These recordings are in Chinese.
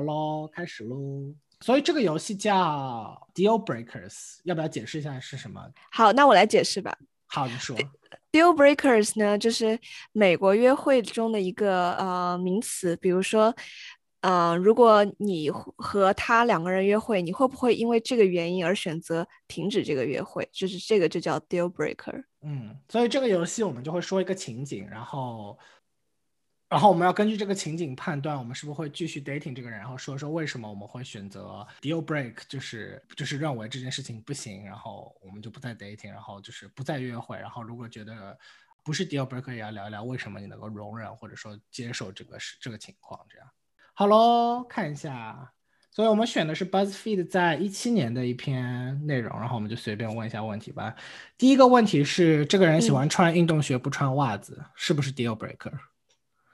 好喽，开始喽。所以这个游戏叫 Deal Breakers，要不要解释一下是什么？好，那我来解释吧。好，你说。Deal Breakers 呢，就是美国约会中的一个呃名词。比如说，嗯，如果你和他两个人约会，你会不会因为这个原因而选择停止这个约会？就是这个就叫 Deal Breaker。嗯，所以这个游戏我们就会说一个情景，然后。然后我们要根据这个情景判断，我们是不是会继续 dating 这个人，然后说说为什么我们会选择 deal break，就是就是认为这件事情不行，然后我们就不再 dating，然后就是不再约会。然后如果觉得不是 deal break，也要聊一聊为什么你能够容忍或者说接受这个是这个情况。这样好喽，看一下，所以我们选的是 BuzzFeed 在一七年的一篇内容，然后我们就随便问一下问题吧。第一个问题是，这个人喜欢穿运动鞋不穿袜子，是不是 deal breaker？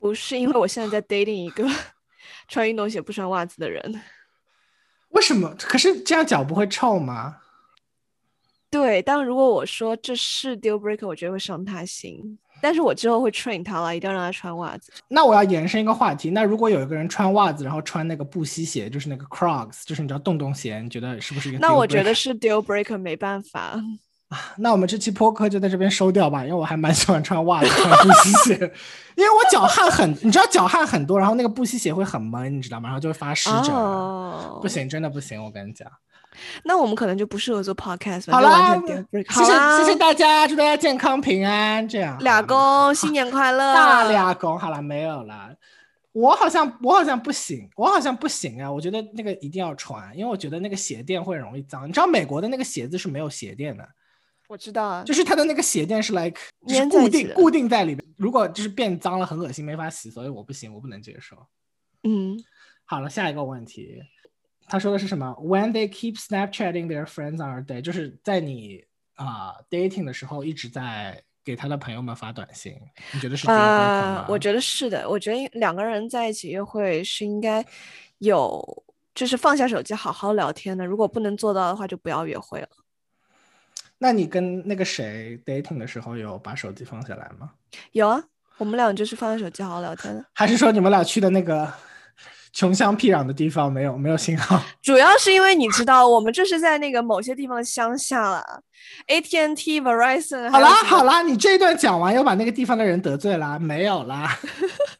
不是因为我现在在 dating 一个 穿运动鞋不穿袜子的人，为什么？可是这样脚不会臭吗？对，但如果我说这是 deal breaker，我觉得会伤他心。但是我之后会 train 他了，一定要让他穿袜子。那我要延伸一个话题，那如果有一个人穿袜子，然后穿那个布吸鞋，就是那个 Crocs，就是你知道洞洞鞋，你觉得是不是一个？那我觉得是 deal breaker，没办法。那我们这期播客就在这边收掉吧，因为我还蛮喜欢穿袜子、穿布吸鞋，因为我脚汗很，你知道脚汗很多，然后那个布吸鞋会很闷，你知道吗？然后就会发湿疹，不行，真的不行，我跟你讲。那我们可能就不适合做 podcast。好啦，谢谢谢谢大家，祝大家健康平安，这样。俩公新年快乐，大俩公，好了，没有了。我好像我好像不行，我好像不行啊！我觉得那个一定要穿，因为我觉得那个鞋垫会容易脏。你知道美国的那个鞋子是没有鞋垫的。我知道啊，就是它的那个鞋垫是 like 固定固定在里面，如果就是变脏了很恶心，没法洗，所以我不行，我不能接受。嗯，好了，下一个问题，他说的是什么？When they keep Snapchatting their friends on a day，就是在你啊 dating 的时候一直在给他的朋友们发短信，你觉得是啊？我觉得是的，我觉得两个人在一起约会是应该有就是放下手机好好聊天的，如果不能做到的话，就不要约会了。那你跟那个谁 dating 的时候有把手机放下来吗？有啊，我们俩就是放下手机好好聊天的。还是说你们俩去的那个穷乡僻壤的地方没有没有信号？主要是因为你知道，我们这是在那个某些地方的乡下了，AT&T、Verizon。好啦好啦，你这一段讲完又把那个地方的人得罪啦，没有啦。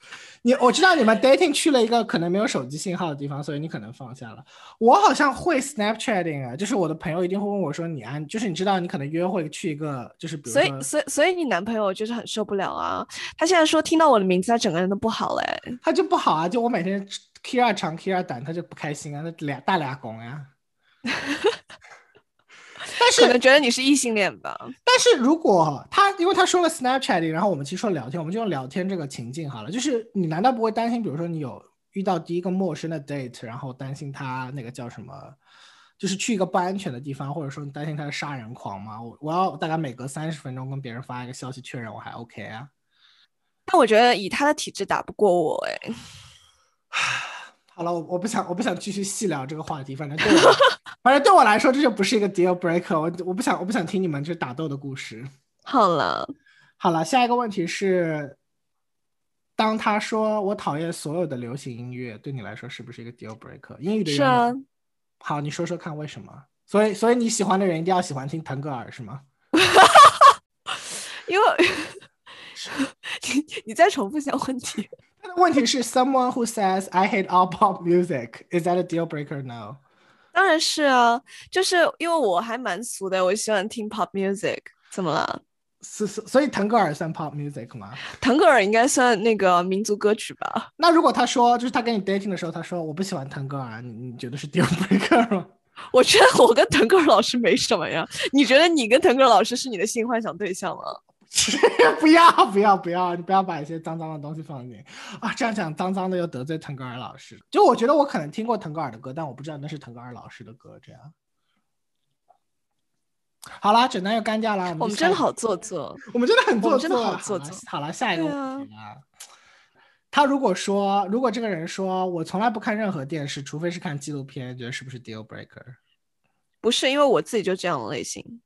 你我知道你们 dating 去了一个可能没有手机信号的地方，所以你可能放下了。我好像会 Snapchatting 啊，就是我的朋友一定会问我说你安，就是你知道你可能约会去一个就是比如所以所以所以你男朋友就是很受不了啊，他现在说听到我的名字他整个人都不好嘞，他就不好啊，就我每天 Kira 长 Kira 短，他就不开心啊，那俩大俩拱呀。但是可能觉得你是异性恋吧。但是如果他，因为他说了 Snapchat，然后我们其实说聊天，我们就用聊天这个情境好了。就是你难道不会担心，比如说你有遇到第一个陌生的 date，然后担心他那个叫什么，就是去一个不安全的地方，或者说你担心他是杀人狂吗？我我要大概每隔三十分钟跟别人发一个消息确认，我还 OK 啊。但我觉得以他的体质打不过我哎。好了，我我不想我不想继续细聊这个话题，反正对我反正对我来说这就不是一个 deal breaker，我我不想我不想听你们这打斗的故事。好了好了，下一个问题是，当他说我讨厌所有的流行音乐，对你来说是不是一个 deal breaker？英语的是啊。好，你说说看为什么？所以所以你喜欢的人一定要喜欢听腾格尔是吗？因为 你你再重复一下问题。问题是，someone who says I hate all pop music is that a deal breaker? No，当然是啊，就是因为我还蛮俗的，我喜欢听 pop music。怎么了？是是，所以腾格尔算 pop music 吗？腾格尔应该算那个民族歌曲吧？那如果他说，就是他跟你 dating 的时候，他说我不喜欢腾格尔，你你觉得是 deal breaker 吗？我觉得我跟腾格尔老师没什么呀。你觉得你跟腾格尔老师是你的性幻想对象吗？不要不要不要！你不要把一些脏脏的东西放进啊！这样讲脏脏的又得罪腾格尔老师。就我觉得我可能听过腾格尔的歌，但我不知道那是腾格尔老师的歌。这样，好啦，枕单又干掉了。我们真的好做作，我们真的很做作，真的好做作。好了，下一个问题啊。他如果说，如果这个人说我从来不看任何电视，除非是看纪录片，觉得是不是 deal breaker？不是，因为我自己就这样的类型。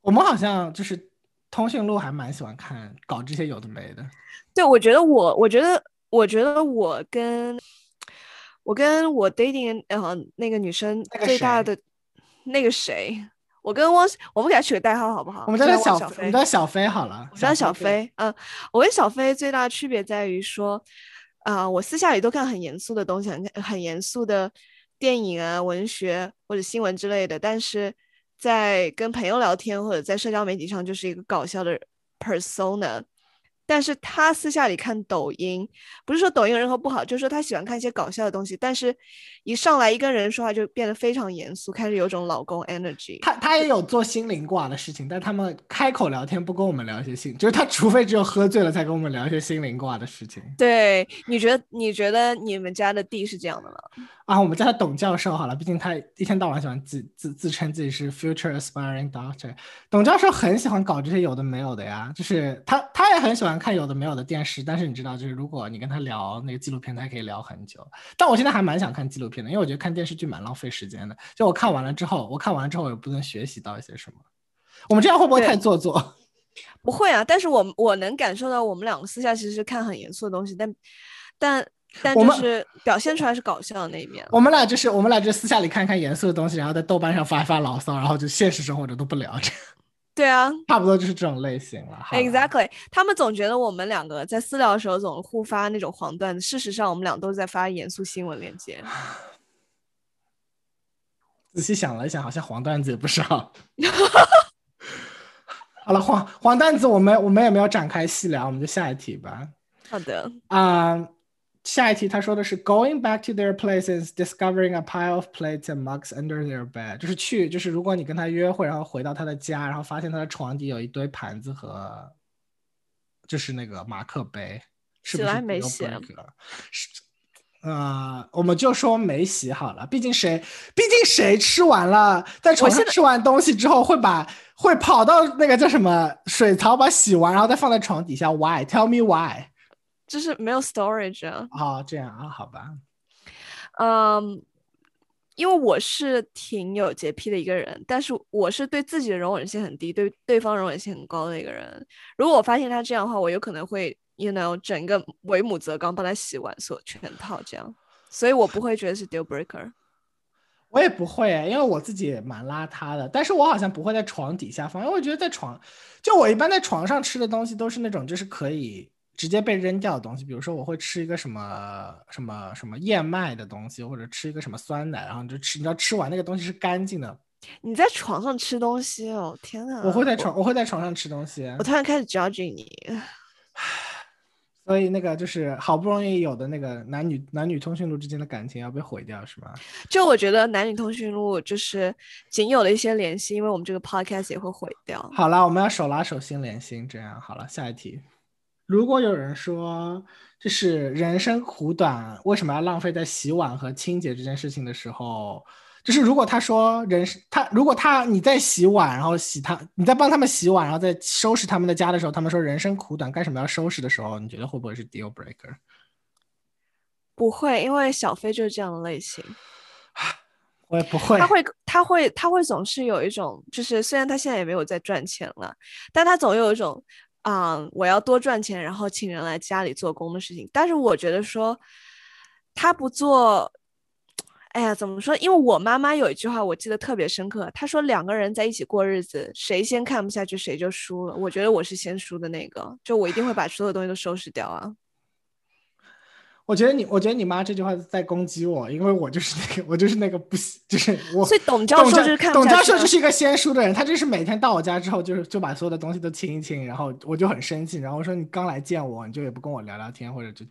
我们好像就是。通讯录还蛮喜欢看，搞这些有的没的。对，我觉得我，我觉得，我觉得我跟我跟我 dating 呃那个女生最大的那个谁，我跟汪，我们给她取个代号好不好？我们叫她小，小我们叫小飞好了。我叫小飞飞，嗯，我跟小飞最大的区别在于说，啊、我私下里都看很严肃的东西，很很严肃的电影啊、文学或者新闻之类的，但是在跟朋友聊天或者在社交媒体上就是一个搞笑的 persona。但是他私下里看抖音，不是说抖音有任何不好，就是说他喜欢看一些搞笑的东西，但是一上来一跟人说话就变得非常严肃，开始有种老公 energy。他他也有做心灵挂的事情，但他们开口聊天不跟我们聊一些心，就是他除非只有喝醉了才跟我们聊一些心灵挂的事情对，你觉得你觉得你们家的地是这样的吗？啊。我们叫他董教授好了，毕竟他一天到晚喜欢自自自称自己是 future aspiring doctor。董教授很喜欢搞这些有的没有的呀，就是他他也很喜欢看有的没有的电视，但是你知道，就是如果你跟他聊那个纪录片，他可以聊很久。但我现在还蛮想看纪录片的，因为我觉得看电视剧蛮浪费时间的。就我看完了之后，我看完了之后，我也不能学习到一些什么。我们这样会不会太做作？不会啊，但是我我能感受到我们两个私下其实是看很严肃的东西，但但但就是表现出来是搞笑的那一面。我们俩就是我们俩就私下里看看严肃的东西，然后在豆瓣上发一发牢骚，然后就现实生活中都不聊，这对啊差不多就是这种类型了。，exactly，他们总觉得我们两个在私聊的时候总互发那种黄段子，事实上我们俩都是在发严肃新闻链接。仔细想了一想，好像黄段子也不少。好了，黄黄段子我们我们也没有展开细聊，我们就下一题吧。好的，啊、下一题他说的是 going back to their places, discovering a pile of plates and mugs under their bed，就是去，就是如果你跟他约会，然后回到他的家，然后发现他的床底有一堆盘子和就是那个马克杯，是不是没洗？是呃，我们就说没洗好了，毕竟谁，毕竟谁吃完了，在床上吃完东西之后，会把会跑到那个叫什么水槽把洗完，然后再放在床底下。Why？Tell me why？就是没有 storage 啊。哦，这样啊，好吧。嗯，因为我是挺有洁癖的一个人，但是我是对自己的容忍性很低，对对方容忍性很高的一个人。如果我发现他这样的话，我有可能会，you know，整个为母则刚帮他洗完所全套这样，所以我不会觉得是 deal breaker。我也不会，因为我自己也蛮邋遢的，但是我好像不会在床底下放，因为我觉得在床，就我一般在床上吃的东西都是那种就是可以直接被扔掉的东西，比如说我会吃一个什么什么什么燕麦的东西，或者吃一个什么酸奶，然后你就吃，你知道吃完那个东西是干净的，你在床上吃东西哦，天呐！我会在床，我会在床上吃东西，我突然开始 judging 你。所以那个就是好不容易有的那个男女男女通讯录之间的感情要被毁掉是吗？就我觉得男女通讯录就是仅有的一些联系，因为我们这个 podcast 也会毁掉。好了，我们要手拉手心连心，这样好了。下一题，如果有人说就是人生苦短，为什么要浪费在洗碗和清洁这件事情的时候，就是如果他说人生他如果他你在洗碗，然后洗他你在帮他们洗碗，然后在收拾他们的家的时候，他们说人生苦短，干什么要收拾的时候，你觉得会不会是 deal breaker？不会，因为小飞就是这样的类型。我也不会，他会，他会，他会总是有一种，就是虽然他现在也没有在赚钱了，但他总有一种，啊、我要多赚钱，然后请人来家里做工的事情。但是我觉得说，他不做，哎呀，怎么说？因为我妈妈有一句话我记得特别深刻，她说两个人在一起过日子，谁先看不下去谁就输了。我觉得我是先输的那个，就我一定会把所有东西都收拾掉啊。我觉得你，我觉得你妈这句话在攻击我，因为我就是那个，我就是那个不喜，就是我。所以董教授就是看董教授就是一个先输的人，他就是每天到我家之后，就是就把所有的东西都清一清，然后我就很生气，然后我说你刚来见我，你就也不跟我聊聊天，或者就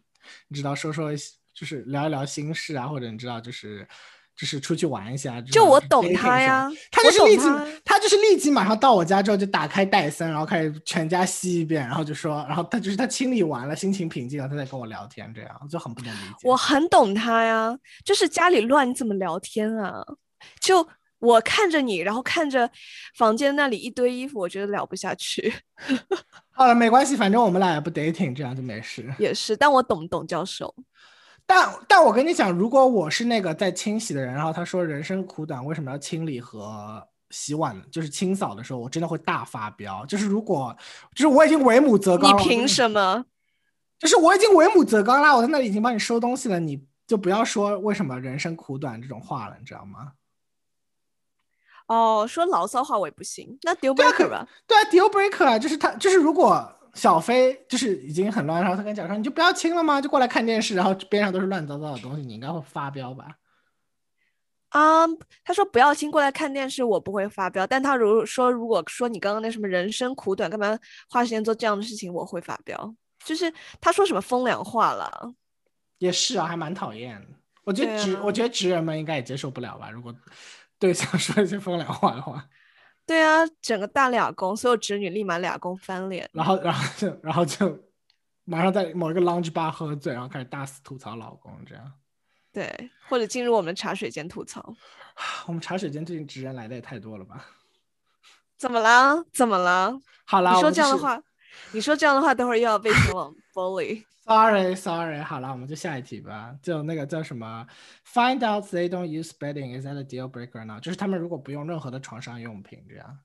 你知道说说就是聊一聊心事啊，或者你知道就是就是出去玩一下。就我懂他呀他就是立即他他就是立即马上到我家之后就打开戴森，然后开始全家吸一遍，然后就说，然后他就是他清理完了，心情平静了，他再跟我聊天，这样就很不能理解。我很懂他呀，就是家里乱，你怎么聊天啊？就我看着你，然后看着房间那里一堆衣服，我觉得聊不下去。好了，没关系，反正我们俩也不 dating，这样就没事。也是，但我懂董教授。但但我跟你讲，如果我是那个在清洗的人，然后他说人生苦短，为什么要清理和洗碗，就是清扫的时候，我真的会大发飙。就是如果就是我已经为母则刚了，你凭？什么？就是我已经为母则刚啦，我在那里已经帮你收东西了，你就不要说为什么人生苦短这种话了，你知道吗？哦，说牢骚话我也不行，那 deal breaker 吧。对啊，deal breaker 啊，就是他，就是如果小飞就是已经很乱，然后他跟你讲说你就不要亲了吗？就过来看电视，然后边上都是乱糟糟的东西，你应该会发飙吧？啊、他说不要亲过来看电视，我不会发飙。但他如说如果说你刚刚那什么人生苦短，干嘛花时间做这样的事情，我会发飙。就是他说什么风凉话了，也是啊，还蛮讨厌的。我觉得对直，啊我觉得直人们应该也接受不了吧？如果对象说一些风凉话的话，对啊，整个大俩公，所有侄女立马俩公翻脸。然后，然后就，然后就马上在某一个 lounge bar 喝醉，然后开始大肆吐槽老公，这样。对，或者进入我们茶水间吐槽，我们茶水间最近直人来的也太多了吧？怎么了？怎么了？好了，你说这样的话，你说这样的话，等会儿又要被前往 bully。Sorry, sorry，好了，我们就下一题吧。就那个叫什么，Find out they don't use bedding is that a deal breaker now？就是他们如果不用任何的床上用品，这样，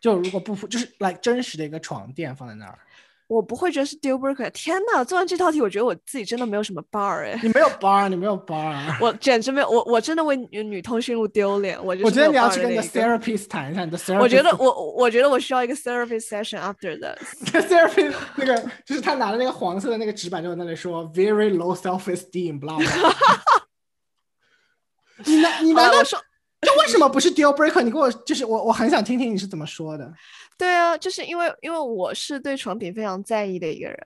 就如果不就是 like 真实的一个床垫放在那儿，我不会觉得是 deal breaker。天呐，做完这套题，我觉得我自己真的没有什么 bar 哎，你没有 bar，你没有 bar。我简直没有，我我真的为女女通讯录丢脸。我我觉得你要去跟个 therapist 谈一下，你的 therapist。我觉得我我觉得我需要一个 therapy session after this。therapist 那个就是他拿的那个黄色的那个纸板，就在那里说 very low self esteem，blah blah。你难你难道说这为什么不是 deal breaker？你给我就是我我很想听听你是怎么说的。对啊，就是因为因为我是对床品非常在意的一个人。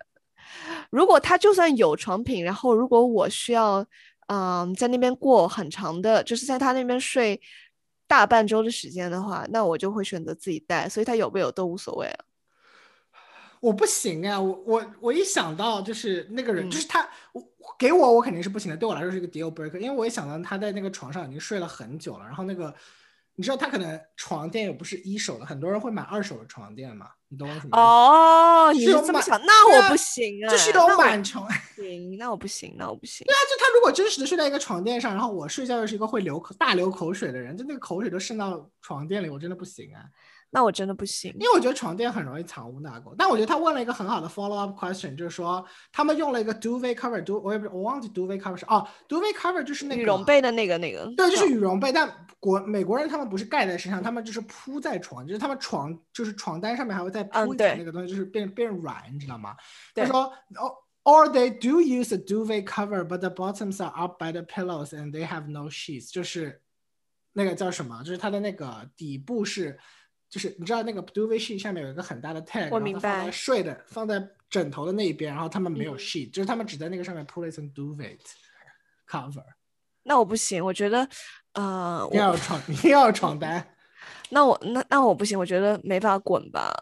如果他就算有床品，然后如果我需要嗯在那边过很长的，就是在他那边睡大半周的时间的话，那我就会选择自己带，所以他有没有都无所谓啊。我不行啊，我我我一想到就是那个人，嗯就是他，我给我我肯定是不行的，对我来说是一个 deal breaker，因为我一想到他在那个床上已经睡了很久了，然后那个你知道他可能床垫也不是一手的，很多人会买二手的床垫嘛，你懂我什么意思？哦，你是有想，那我不行啊，就是有那我满床，不 行，那我不行，那我不行。对啊就他如果真实的睡在一个床垫上，然后我睡觉又是一个会流口大流口水的人，就那个口水都渗到床垫里，我真的不行啊。那我真的不行因。为我觉得床垫很容易藏污纳垢，但我觉得他问了一个很好的 follow up question，就是说他们用了一个 duvet cover，du 我也不我忘记 duvet cover 是哦，duvet cover 就是那个羽绒被的那个那个，对，就是羽绒被，但国美国人他们不是盖在身上，他们就是铺在床，就是他们床就是床单上面还会再铺一层那个东西，就是变变软，你知道吗？他说哦。Or they do use a duvet cover, but the bottoms are up by the pillows and they have no sheets。就是那个叫什么？就是它的那个底部是，就是你知道那个 duvet sheet 下面有一个很大的 tag，我明白睡的放在枕头的那一边，然后他们没有嗯 sheet，、就是他们只在那个上面铺了一层 duvet cover。那我不行，我觉得，呃，一定要床，一定要有床单。那我那那我不行，我觉得没法滚吧。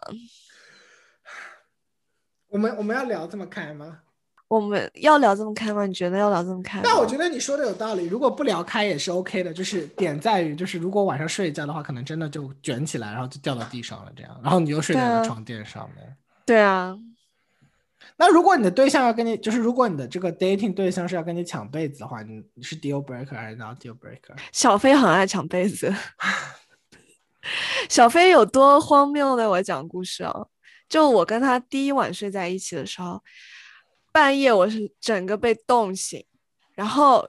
我们我们要聊这么开吗？我们要聊这么开吗？你觉得要聊这么开吗？但我觉得你说的有道理，如果不聊开也是 OK 的，就是点在于，就是如果晚上睡一觉的话，可能真的就卷起来，然后就掉到地上了，这样，然后你又睡在了床垫上面。对啊，那如果你的对象要跟你，就是如果你的这个 dating 对象是要跟你抢被子的话，你你是 deal breaker 还是 not deal breaker？小飞很爱抢被子。小飞有多荒谬的？我讲故事啊，就我跟他第一晚睡在一起的时候，半夜我是整个被冻醒，然后，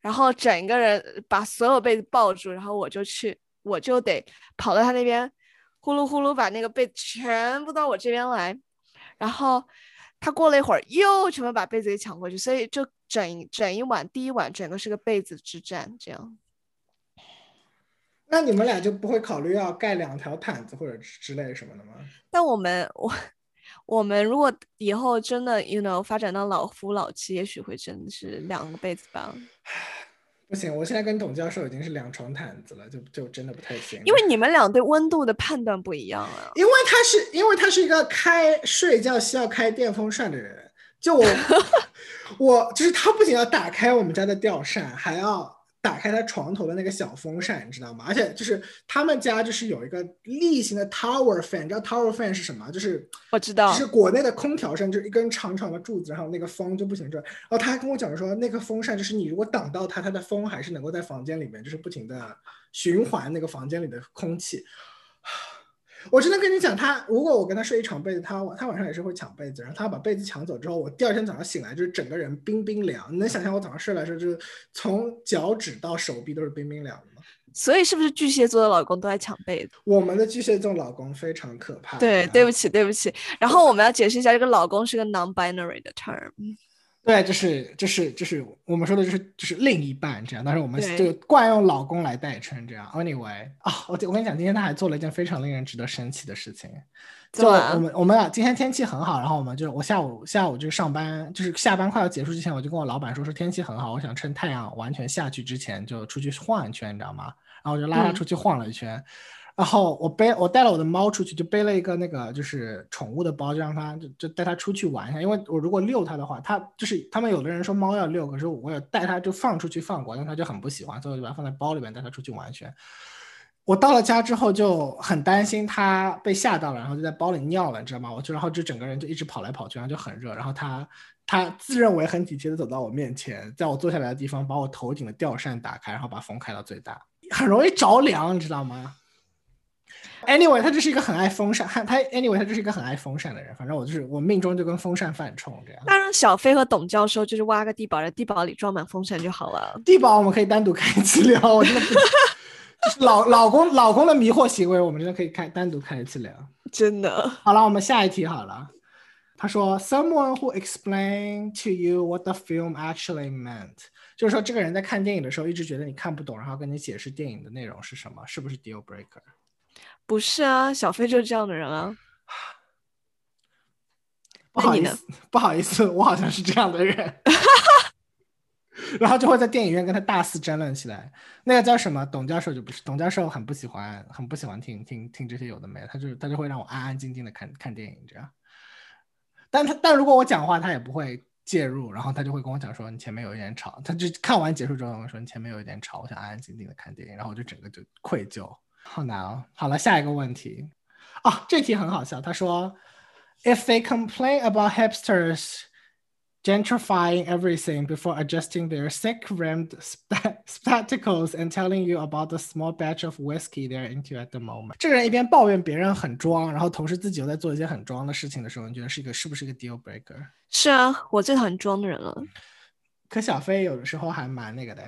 然后整个人把所有被子抱住，然后我就去，我就得跑到他那边，呼噜呼噜把那个被子全部到我这边来，然后他过了一会儿又全部把被子给抢过去，所以就整整一晚，第一晚整个是个被子之战，这样。那你们俩就不会考虑要盖两条毯子或者之类什么的吗？但我们我我们如果以后真的，you know，发展到老夫老妻，也许会真的是两个被子吧。不行，我现在跟董教授已经是两床毯子了，就就真的不太行。因为你们俩对温度的判断不一样啊。因为他是因为他是一个开睡觉需要开电风扇的人，就我 我就是他不仅要打开我们家的吊扇，还要打开他床头的那个小风扇，你知道吗？而且就是他们家就是有一个例行的 tower fan，你知道 tower fan 是什么？就是我知道就是国内的空调扇，就是一根长长的柱子，然后那个风就不停转。然后他还跟我讲说，那个风扇就是你如果挡到它，它的风还是能够在房间里面就是不停的循环那个房间里的空气。我真的跟你讲，他如果我跟他睡一床被子，他他晚上也是会抢被子，然后他把被子抢走之后，我第二天早上醒来就是整个人冰冰凉。你能想象我早上睡来的时候，就是从脚趾到手臂都是冰冰凉的吗？所以是不是巨蟹座的老公都爱抢被子？我们的巨蟹座老公非常可怕。对，对不起，对不起。然后我们要解释一下，这个老公是个 non-binary 的 term。对，就是就是就是我们说的就是就是另一半这样，但是我们就惯用老公来代称这样。Anyway 啊，我我跟你讲，今天他还做了一件非常令人值得生气的事情。就我们我们俩今天天气很好，然后我们就我下午下午就上班，就是下班快要结束之前，我就跟我老板说说天气很好，我想趁太阳完全下去之前就出去晃一圈，你知道吗？然后我就拉他出去晃了一圈。然后我背我带了我的猫出去，就背了一个那个就是宠物的包，就让它就就带它出去玩一下。因为我如果遛它的话，它就是他们有的人说猫要遛，可是我有带它就放出去放过，但它就很不喜欢，所以我就把它放在包里面带它出去玩一圈。我到了家之后就很担心它被吓到了，然后就在包里尿了，你知道吗？我就然后就整个人就一直跑来跑去，然后就很热。然后它它自认为很体贴的走到我面前，在我坐下来的地方把我头顶的吊扇打开，然后把风开到最大，很容易着凉，你知道吗？Anyway，他就是一个很爱风扇，他 Anyway，他就是一个很爱风扇的人。反正我就是我命中就跟风扇犯冲这样。那让小飞和董教授就是挖个地堡，在地堡里装满风扇就好了。地堡我们可以单独开一次聊，我真的不，老老公老公的迷惑行为，我们真的可以开单独开一次聊。真的。好了，我们下一题好了。他说，Someone who explained to you what the film actually meant，就是说这个人在看电影的时候一直觉得你看不懂，然后跟你解释电影的内容是什么，是不是 deal breaker？不是啊，小飞就是这样的人啊。不好意思，不好意思，我好像是这样的人。然后就会在电影院跟他大肆争论起来。那个叫什么？董教授就不是，董教授很不喜欢，很不喜欢听听听这些有的没的，他就他就会让我安安静静的看看电影这样。但他但如果我讲话，他也不会介入，然后他就会跟我讲说你前面有一点吵，他就看完结束之后跟我说你前面有一点吵，我想安安静静的看电影，然后我就整个就愧疚。好难哦！好了，下一个问题啊，这题很好笑。他说：“If they complain about hipsters gentrifying everything before adjusting their thick-rimmed spectacles and telling you about the small batch of whiskey they're into at the moment。”这个人一边抱怨别人很装，然后同时自己又在做一些很装的事情的时候，你觉得是一个是不是一个 deal breaker？是啊，我最讨厌装的人了。可小飞有的时候还蛮那个的。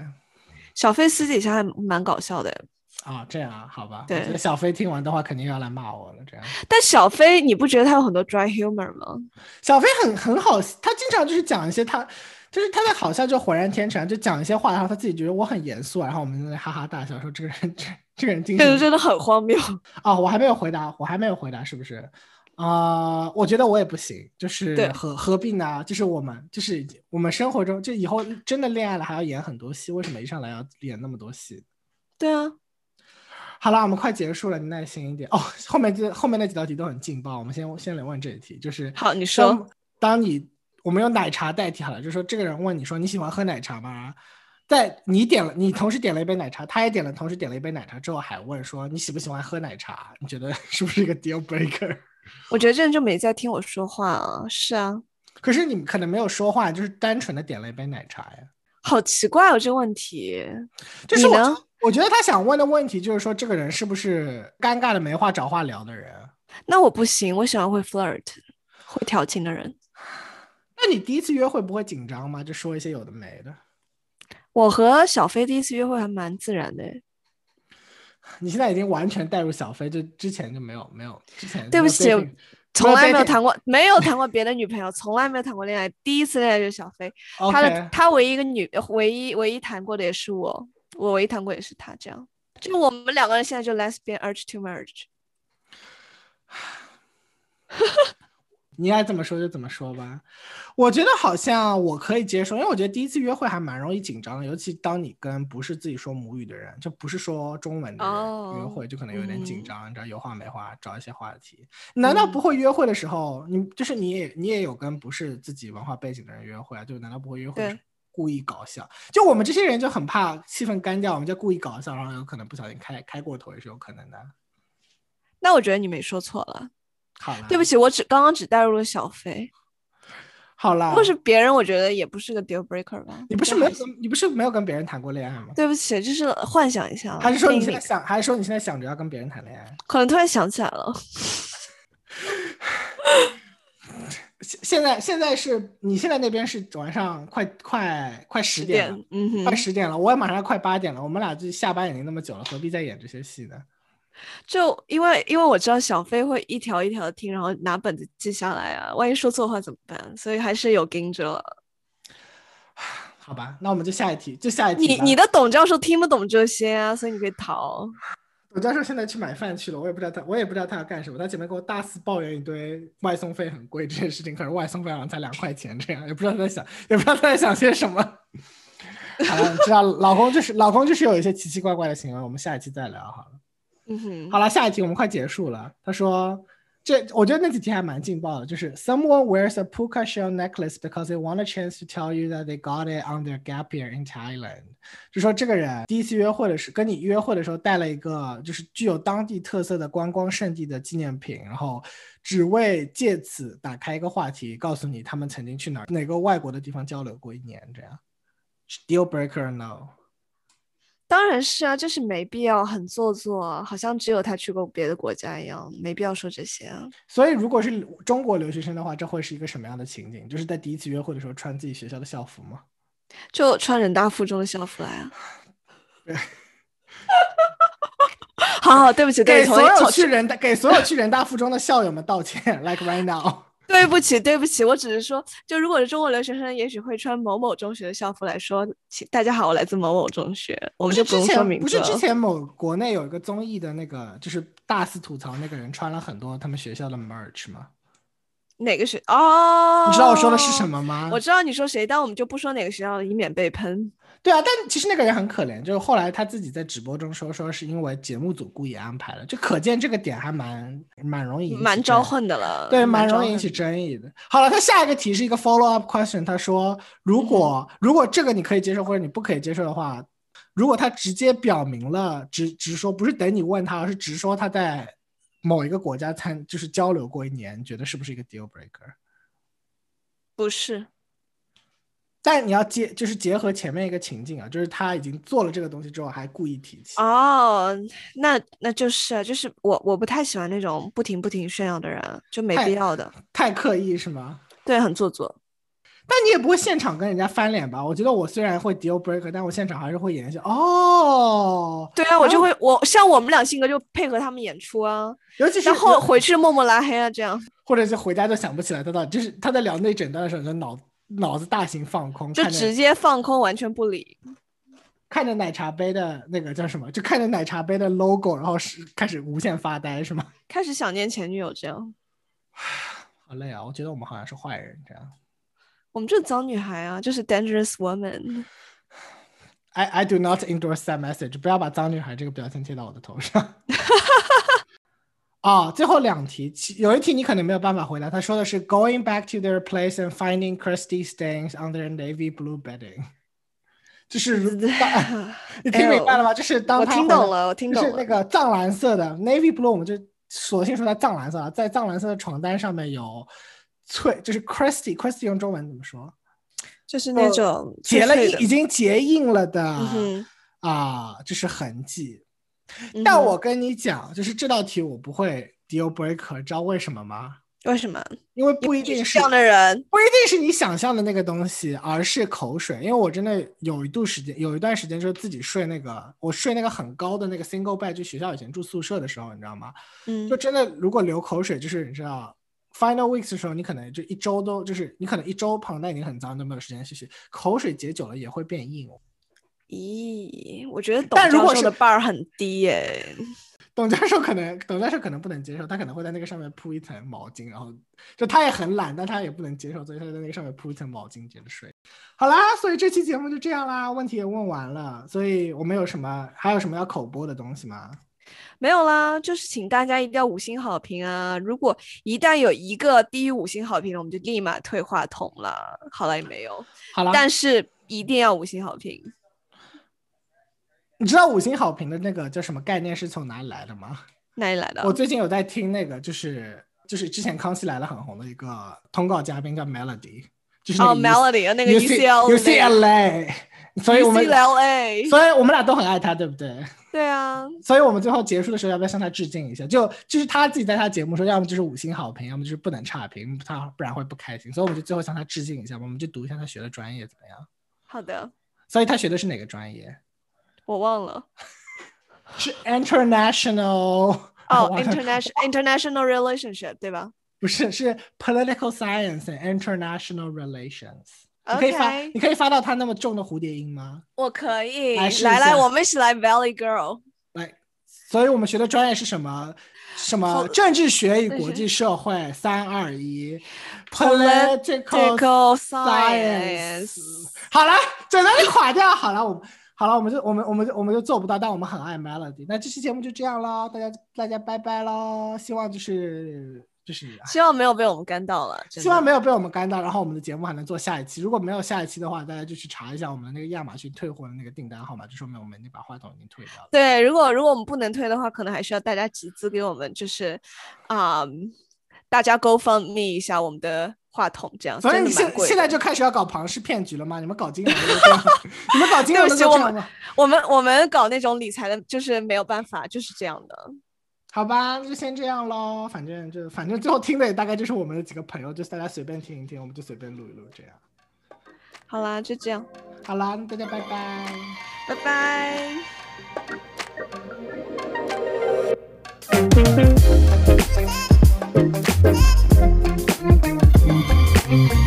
小飞私底下还蛮搞笑的。啊，这样啊，好吧。对，小飞听完的话肯定要来骂我了。这样，但小飞，你不觉得他有很多 dry humor 吗？小飞很很好，他经常就是讲一些他，就是他在好笑就浑然天成，就讲一些话，然后他自己觉得我很严肃，然后我们在那哈哈大笑，说这个人 这这个人精神真的很荒谬。啊，我还没有回答，我还没有回答，是不是？啊，我觉得我也不行，就是何何必呢？就是我们就是我们生活中就以后真的恋爱了还要演很多戏，为什么一上来要演那么多戏？对啊。好了，我们快结束了，你耐心一点哦。后面这后面那几道题都很劲爆，我们先先来问这一题，就是好，你说，当你我们用奶茶代替好了，就是说这个人问你说你喜欢喝奶茶吗？在你点了，你同时点了一杯奶茶，他也点了，同时点了一杯奶茶之后，还问说你喜不喜欢喝奶茶？你觉得是不是一个 deal breaker？我觉得这人就没在听我说话啊。是啊，可是你可能没有说话，就是单纯的点了一杯奶茶呀。好奇怪哦，这个问题。就是我。我觉得他想问的问题就是说，这个人是不是尴尬的没话找话聊的人？那我不行，我喜欢会 flirt、会调情的人。那你第一次约会不会紧张吗？就说一些有的没的。我和小飞第一次约会还蛮自然的。你现在已经完全带入小飞，就之前就没有没有之前。对不起，从来没有谈过，没有 谈过别的女朋友，从来没有谈过恋爱，第一次恋爱就是小飞。他的他唯一一个女，唯一唯一谈过的也是我。我唯一谈过也是他这样，就我们两个人现在就 lesbian urge to merge。你爱怎么说就怎么说吧，我觉得好像我可以接受，因为我觉得第一次约会还蛮容易紧张的，尤其当你跟不是自己说母语的人，就不是说中文的人约会，就可能有点紧张，你知道有话没话，找一些话题。难道不会约会的时候，你就是你也你也有跟不是自己文化背景的人约会啊？就难道不会约会？故意搞笑，就我们这些人就很怕气氛干掉，我们就故意搞笑，然后有可能不小心开开过头也是有可能的。那我觉得你没说错了。好了，对不起，我只刚刚只带入了小飞。好啦，如果是别人，我觉得也不是个 deal breaker 吧。你不是没有跟你不是没有跟别人谈过恋爱吗？对不起，就是幻想一下。还是说你现在想，还是说你现在想着要跟别人谈恋爱？可能突然想起来了，现现在现在是你现在那边是晚上快快快十点了，嗯哼，快十点了，我也马上要快八点了，我们俩就下班已经那么久了，何必再演这些戏呢？就因为因为我知道小飞会一条一条的听，然后拿本子记下来啊，万一说错话怎么办？所以还是有盯着了。好吧，那我们就下一题，就下一题。你你的董教授听不懂这些啊，所以你可以逃。董教授现在去买饭去了，我也不知道他，我也不知道他要干什么。他前面给我大肆抱怨一堆外送费很贵这件事情，可是外送费好像才两块钱，这样也不知道他在想，也不知道他在想些什么。好了，你知道老公就是老公就是有一些奇奇怪怪的行为，我们下一期再聊好了。哼，好了，下一题我们快结束了。他说，这我觉得那几题还蛮劲爆的，就是 someone wears a puka shell necklace because they want a chance to tell you that they got it on their gap year in Thailand。就说这个人第一次约会的时跟你约会的时候带了一个就是具有当地特色的观光胜地的纪念品，然后只为借此打开一个话题，告诉你他们曾经去哪儿哪个外国的地方交流过一年，这样。Deal breaker no。当然是啊，就是没必要很做作啊，好像只有他去过别的国家一样，没必要说这些啊。所以，如果是中国留学生的话，这会是一个什么样的情景？就是在第一次约会的时候穿自己学校的校服吗？就穿人大附中的校服来啊。好好，对不起，对不起，给所有去人大给所有去人大附中的校友们道歉，like right now。对不起，对不起，我只是说，就如果是中国留学生，也许会穿某某中学的校服来说，请大家好，我来自某某中学，我们就不用说名字不是。之前某国内有一个综艺的那个，就是大肆吐槽那个人穿了很多他们学校的 merch 吗？哪个学哦？你知道我说的是什？么吗？我知道你说谁，但我们就不说哪个学校了，以免被喷。对啊，但其实那个人很可怜，就是后来他自己在直播中说，说是因为节目组故意安排的，就可见这个点还蛮蛮容易蛮招恨的了，对，蛮容易引起争议的。好了，他下一个题是一个 follow up question，他说，如果、如果这个你可以接受或者你不可以接受的话，如果他直接表明了，直直说不是等你问他，而是直说他在某一个国家参就是交流过一年，你觉得是不是一个 deal breaker？不是，但你要结就是结合前面一个情境啊，就是他已经做了这个东西之后还故意提起。哦，那那就是啊，就是我我不太喜欢那种不停不停炫耀的人，就没必要的，太刻意是吗？对，很做作。但你也不会现场跟人家翻脸吧？我觉得我虽然会 deal breaker，但我现场还是会演一下。哦，对啊，我就会我像我们俩性格就配合他们演出啊，尤其是然后回去默默拉黑啊，这样或者是回家就想不起来他到底就是他在聊那整段的时候，就脑脑子大型放空，就直接放空，完全不理。看着奶茶杯的那个叫什么，就看着奶茶杯的 logo，然后是开始无限发呆，是吗？开始想念前女友，这样好累啊！我觉得我们好像是坏人这样。我们就是脏女孩啊，就是 dangerous woman。I I do not endorse that message，不要把脏女孩这个标签贴到我的头上。啊、最后两题，其有一题你可能没有办法回答。他说的是 going back to their place and finding crusty stains on their navy blue bedding，就是如你听明白了吗？就是当我听懂了，我听懂就是那。个藏蓝色的 navy blue，我们就索性说它藏蓝色啊，在藏蓝色的床单上面有脆，就是 crusty，crusty 用中文怎么说？就是那种结了印，已经结印了的嗯啊，就是痕迹。但我跟你讲，就是这道题我不会 deal breaker，知道为什么吗？为什么因为不一定是这样的人？不一定是你想象的那个东西，而是口水。因为我真的有一度时间，有一段时间就是自己睡那个，我睡那个很高的那个 single bed，就学校以前住宿舍的时候，你知道吗？嗯就真的如果流口水，就是你知道 final weeks 的时候，你可能就一周都就是你可能一周旁袋已经很脏，都没有时间休息，口水结久了也会变硬。咦，我觉得董但如果是教授的 bar 很低耶。董教授可能，董教授可能不能接受，他可能会在那个上面铺一层毛巾，然后就他也很懒，但他也不能接受，所以他就在那个上面铺一层毛巾接着睡。好啦，所以这期节目就这样啦，问题也问完了，所以我们有什么还有什么要口播的东西吗？没有啦，就是请大家一定要五星好评啊！如果一旦有一个低于五星好评的，我们就立马退话筒了。好了，也没有，好了，但是一定要五星好评。你知道五星好评的那个叫什么概念是从哪里来的吗？哪里来的？我最近有在听那个，就是就是之前康熙来了很红的一个通告嘉宾叫 Melody，就是 Melody 那个 UC UCL UCLA，所以我们 UCLA，所以我们俩都很爱他，对不对？对啊，所以我们最后结束的时候要不要向他致敬一下？就就是他自己在他节目说，要么就是五星好评，要么就是不能差评，他不然会不开心。所以我们就最后向他致敬一下吧，我们就读一下他学的专业怎么样？好的，所以他学的是哪个专业？我忘了。是 international 哦，international international relationship 对吧？不是是 political science and international relations。你可以发你可以发到他那么重的蝴蝶音吗？我可以，来来来，我们一起来 Valley Girl。来，所以我们学的专业是什么？什么政治学与国际社会？三二一 Political，political science。好了，整个就垮掉。好了，我们好了，我们就我们我们就我们就做不到，但我们很爱 Melody。那这期节目就这样喽，大家大家拜拜喽。希望就是就是。希望没有被我们干到了，希望没有被我们干到，然后我们的节目还能做下一期。如果没有下一期的话，大家就去查一下我们的那个亚马逊退货的那个订单号码，就说明我们已经把话筒已经退掉了。对，如果如果我们不能退的话，可能还需要大家集资给我们，就是啊、大家 GoFundMe 一下我们的话筒，这样所以你现现。在就开始要搞庞氏骗局了吗？你们搞金 融的都这样，你们搞金融的我们这样吗？我们我们搞那种理财的，就是没有办法，就是这样的。好吧，就先这样喽，反正就反正最后听的也大概就是我们的几个朋友，就大家随便听一听，我们就随便录一录这样。好啦，就这样。好啦，大家拜拜拜拜。嗯。